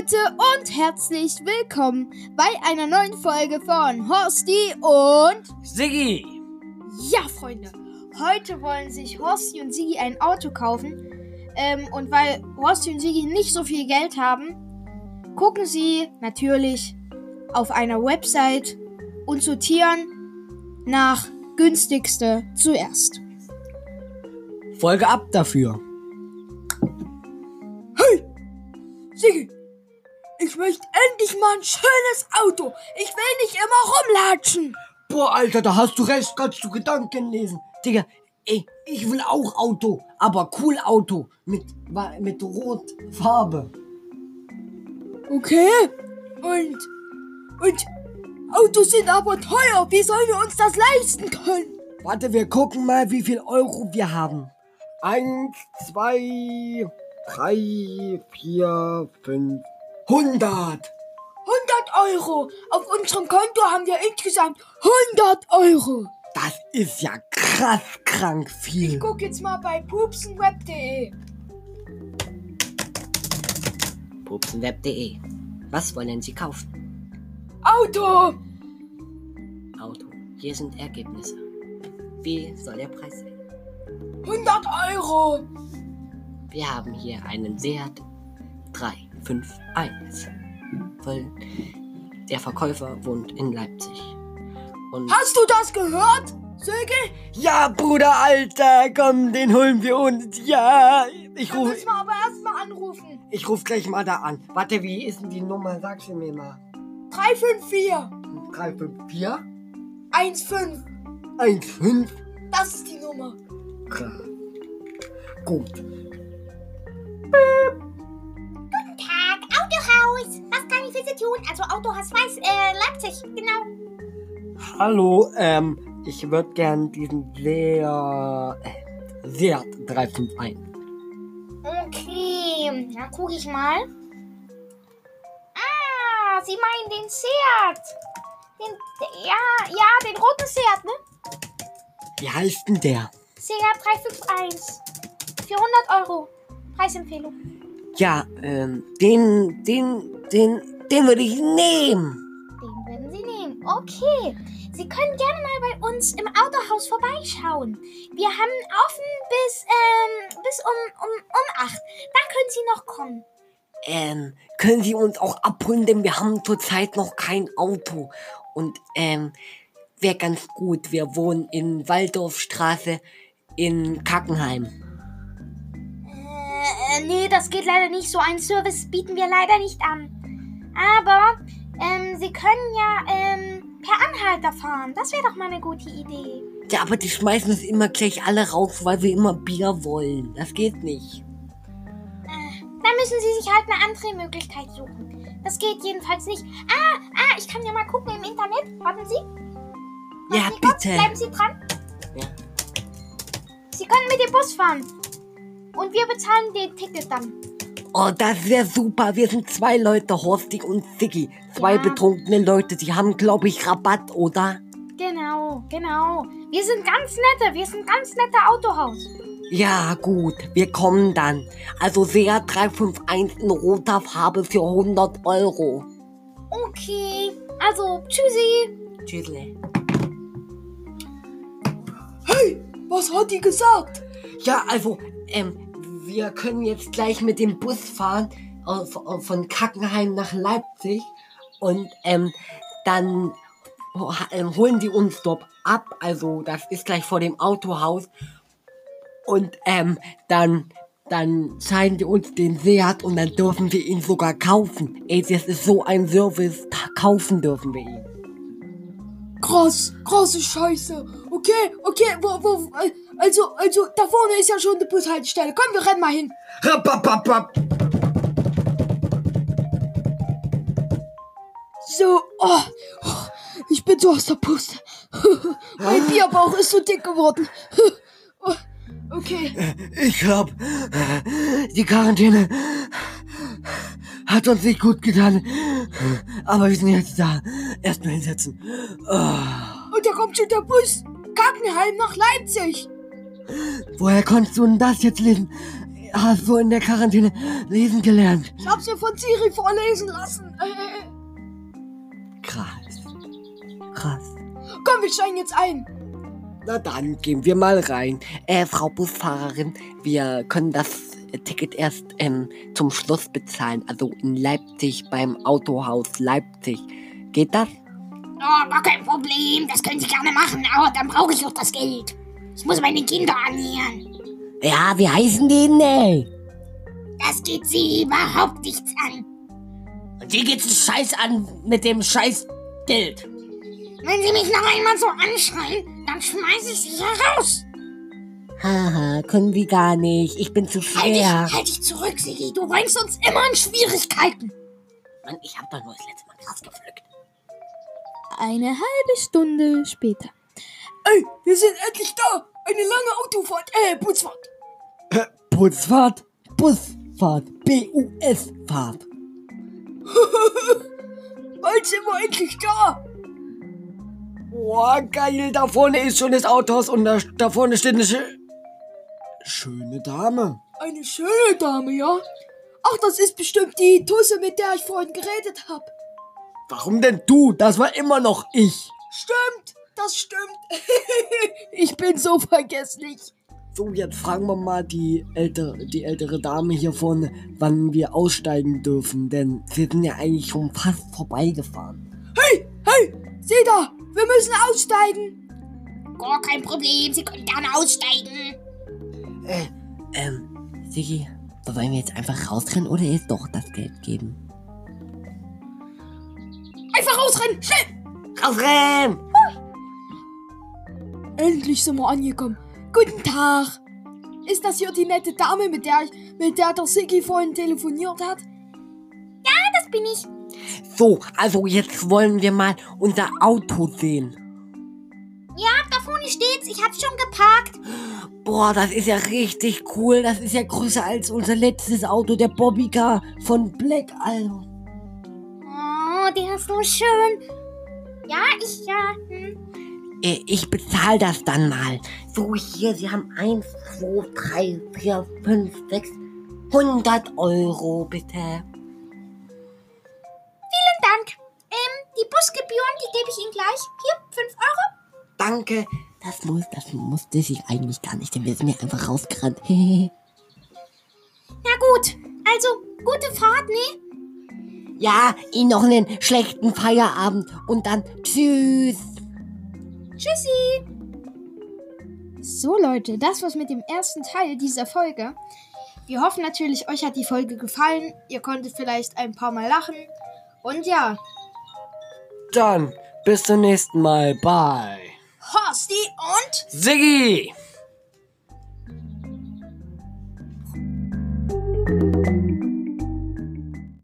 Leute und herzlich willkommen bei einer neuen Folge von Horsti und Siggi! Ja, Freunde, heute wollen sich Horsti und Sigi ein Auto kaufen. Ähm, und weil Horsti und Sigi nicht so viel Geld haben, gucken sie natürlich auf einer Website und sortieren nach günstigste zuerst. Folge ab dafür. Endlich mal ein schönes Auto. Ich will nicht immer rumlatschen. Boah, Alter, da hast du recht, kannst du Gedanken lesen. Digga, ey, ich will auch Auto, aber cool Auto mit, mit Rotfarbe. Okay. Und, und Autos sind aber teuer. Wie sollen wir uns das leisten können? Warte, wir gucken mal, wie viel Euro wir haben. Eins, zwei, drei, vier, fünf, hundert. 100 Euro. Auf unserem Konto haben wir insgesamt 100 Euro. Das ist ja krass krank viel. Ich guck jetzt mal bei pupsenweb.de. pupsenweb.de. Was wollen Sie kaufen? Auto. Auto. Hier sind Ergebnisse. Wie soll der Preis sein? 100 Euro. Wir haben hier einen Seat 351. Voll. Der Verkäufer wohnt in Leipzig. Und Hast du das gehört? Sigi? Ja, Bruder, Alter, komm, den holen wir uns. Ja, ich Da ruf, müssen wir aber erstmal anrufen. ich ruf gleich mal da an. Warte, wie ist denn die Nummer? Sag sie mir mal. 354 354 15. 15. Das ist die Nummer. Krass. Gut. Tag, Autohaus. Was tun? Also Autohaus Weiß, äh, Leipzig, genau. Hallo, ähm, ich würde gern diesen sehr, äh, Seat 351. Okay, dann gucke ich mal. Ah, Sie meinen den Seat. Den, ja, ja, den roten Seat, ne? Wie heißt denn der? Seat 351. 400 Euro. Preisempfehlung. Ja, ähm, den, den, den, den würde ich nehmen. Den würden Sie nehmen. Okay. Sie können gerne mal bei uns im Autohaus vorbeischauen. Wir haben offen bis, ähm, bis um, um, um 8. Da können Sie noch kommen. Ähm, können Sie uns auch abholen, denn wir haben zurzeit noch kein Auto. Und, ähm, wäre ganz gut. Wir wohnen in Waldorfstraße in Kackenheim. Äh, nee, das geht leider nicht. So einen Service bieten wir leider nicht an. Aber, ähm, Sie können ja, ähm, per Anhalter fahren. Das wäre doch mal eine gute Idee. Ja, aber die schmeißen es immer gleich alle raus, weil wir immer Bier wollen. Das geht nicht. Dann müssen Sie sich halt eine andere Möglichkeit suchen. Das geht jedenfalls nicht. Ah, ah, ich kann ja mal gucken im Internet. Warten Sie. Warten Ja, Sie bitte. Bleiben Sie dran. Ja. Sie können mit dem Bus fahren. Und wir bezahlen den Ticket dann. Oh, das wäre super. Wir sind zwei Leute, Horsti und Ziggy. Zwei Ja. betrunkene Leute. Die haben, glaube ich, Rabatt, oder? Genau, genau. Wir sind ganz nette. Wir sind ganz nette Autohaus. Ja, gut. Wir kommen dann. Also Seat 351 in roter Farbe für 100 Euro. Okay. Also, tschüssi. Tschüssle. Hey, was hat die gesagt? Ja, also, ähm, wir können jetzt gleich mit dem Bus fahren von- Kackenheim nach Leipzig und ähm, dann ähm, holen die uns dort ab. Also, das ist gleich vor dem Autohaus. Und ähm, dann, dann zeigen die uns den Seat und dann dürfen wir ihn sogar kaufen. Ey, das ist so ein Service. Kaufen dürfen wir ihn. Krass, krasse Scheiße. Okay, okay, wo, wo, äh, also, also, da vorne ist ja schon die Bushaltestelle. Komm, wir rennen mal hin. Rappapapap. So, oh, oh, ich bin so aus der Puste. mein Bierbauch ist so dick geworden. Oh, okay, Ich glaub, die Quarantäne hat uns nicht gut getan. Aber wir sind jetzt da. Erstmal hinsetzen. Oh, und da kommt schon der Bus. Kackenheim nach Leipzig. Woher konntest du denn das jetzt lesen? hast du in der Quarantäne lesen gelernt? Ich hab's mir von Siri vorlesen lassen. Krass. Krass. komm, wir steigen jetzt ein. Na dann gehen wir mal rein. Äh, Frau Busfahrerin, wir können das Ticket erst ähm, zum Schluss bezahlen. Also in Leipzig beim Autohaus Leipzig. Geht das? Oh, gar kein Problem. Das können Sie gerne machen, aber dann brauche ich auch das Geld. Ich muss meine Kinder ernähren. Ja, wie heißen die denn? ey? Das geht Sie überhaupt nichts an. Und dir geht's einen Scheiß an mit dem Scheiß Geld. Wenn Sie mich noch einmal so anschreien, dann schmeiße ich Sie heraus. Haha, können wir gar nicht. Ich bin zu Halt dich, schwer. halt dich zurück, Sigi. Du bringst uns immer in Schwierigkeiten. Mann, ich hab doch nur das letzte Mal Gras gepflückt. Eine halbe Stunde später. Ey, wir sind endlich da. Eine lange Autofahrt, äh, Busfahrt. Busfahrt, Busfahrt, B-U-S-Fahrt. Bald sind wir endlich da. Boah, geil, da vorne ist schon das Autohaus und da, da vorne steht eine schö schöne Dame. Eine schöne Dame, ja? Ach, das ist bestimmt die Tusse, mit der ich vorhin geredet habe. Warum denn du? Das war immer noch ich. Stimmt, das stimmt. ich bin so vergesslich. So, jetzt fragen wir mal die ältere, die ältere Dame hier vorne, wann wir aussteigen dürfen, denn wir sind ja eigentlich schon fast vorbeigefahren. Hey, hey, sieh da, wir müssen aussteigen. Gar kein Problem. Sie können gerne aussteigen. Äh, ähm, Sigi, sollen wir jetzt einfach rausrennen oder ihr doch das Geld geben? Einfach rausrennen, schnell. Rausrennen! Endlich sind wir angekommen. Guten Tag. Ist das hier die nette Dame, mit der, ich, mit der der Siggi vorhin telefoniert hat? Das bin ich. So, also jetzt wollen wir mal unser Auto sehen. Ja, da vorne steht's. Ich hab's schon geparkt. Boah, das ist ja richtig cool. Das ist ja größer als unser letztes Auto, der Bobbycar von Black Also. Oh, der ist so schön. Ja, ich, ja. Hm. Äh, Ich bezahle das dann mal. So, hier, Sie haben 1, 2, 3, 4, 5, 6, 100 Euro, bitte. Vielen Dank. Ähm, die Busgebühren, die gebe ich Ihnen gleich. Hier, 5 Euro. Danke. Das muss, das musste ich eigentlich gar nicht, denn wir sind ja einfach rausgerannt. Na gut. Also, gute Fahrt, ne? ja, Ihnen noch einen schlechten Feierabend und dann tschüss. Tschüssi. So Leute, das war's mit dem ersten Teil dieser Folge. Wir hoffen natürlich, euch hat die Folge gefallen. Ihr konntet vielleicht ein paar Mal lachen. Und ja, Dann, bis zum nächsten Mal. Bye. Horsti und Siggi!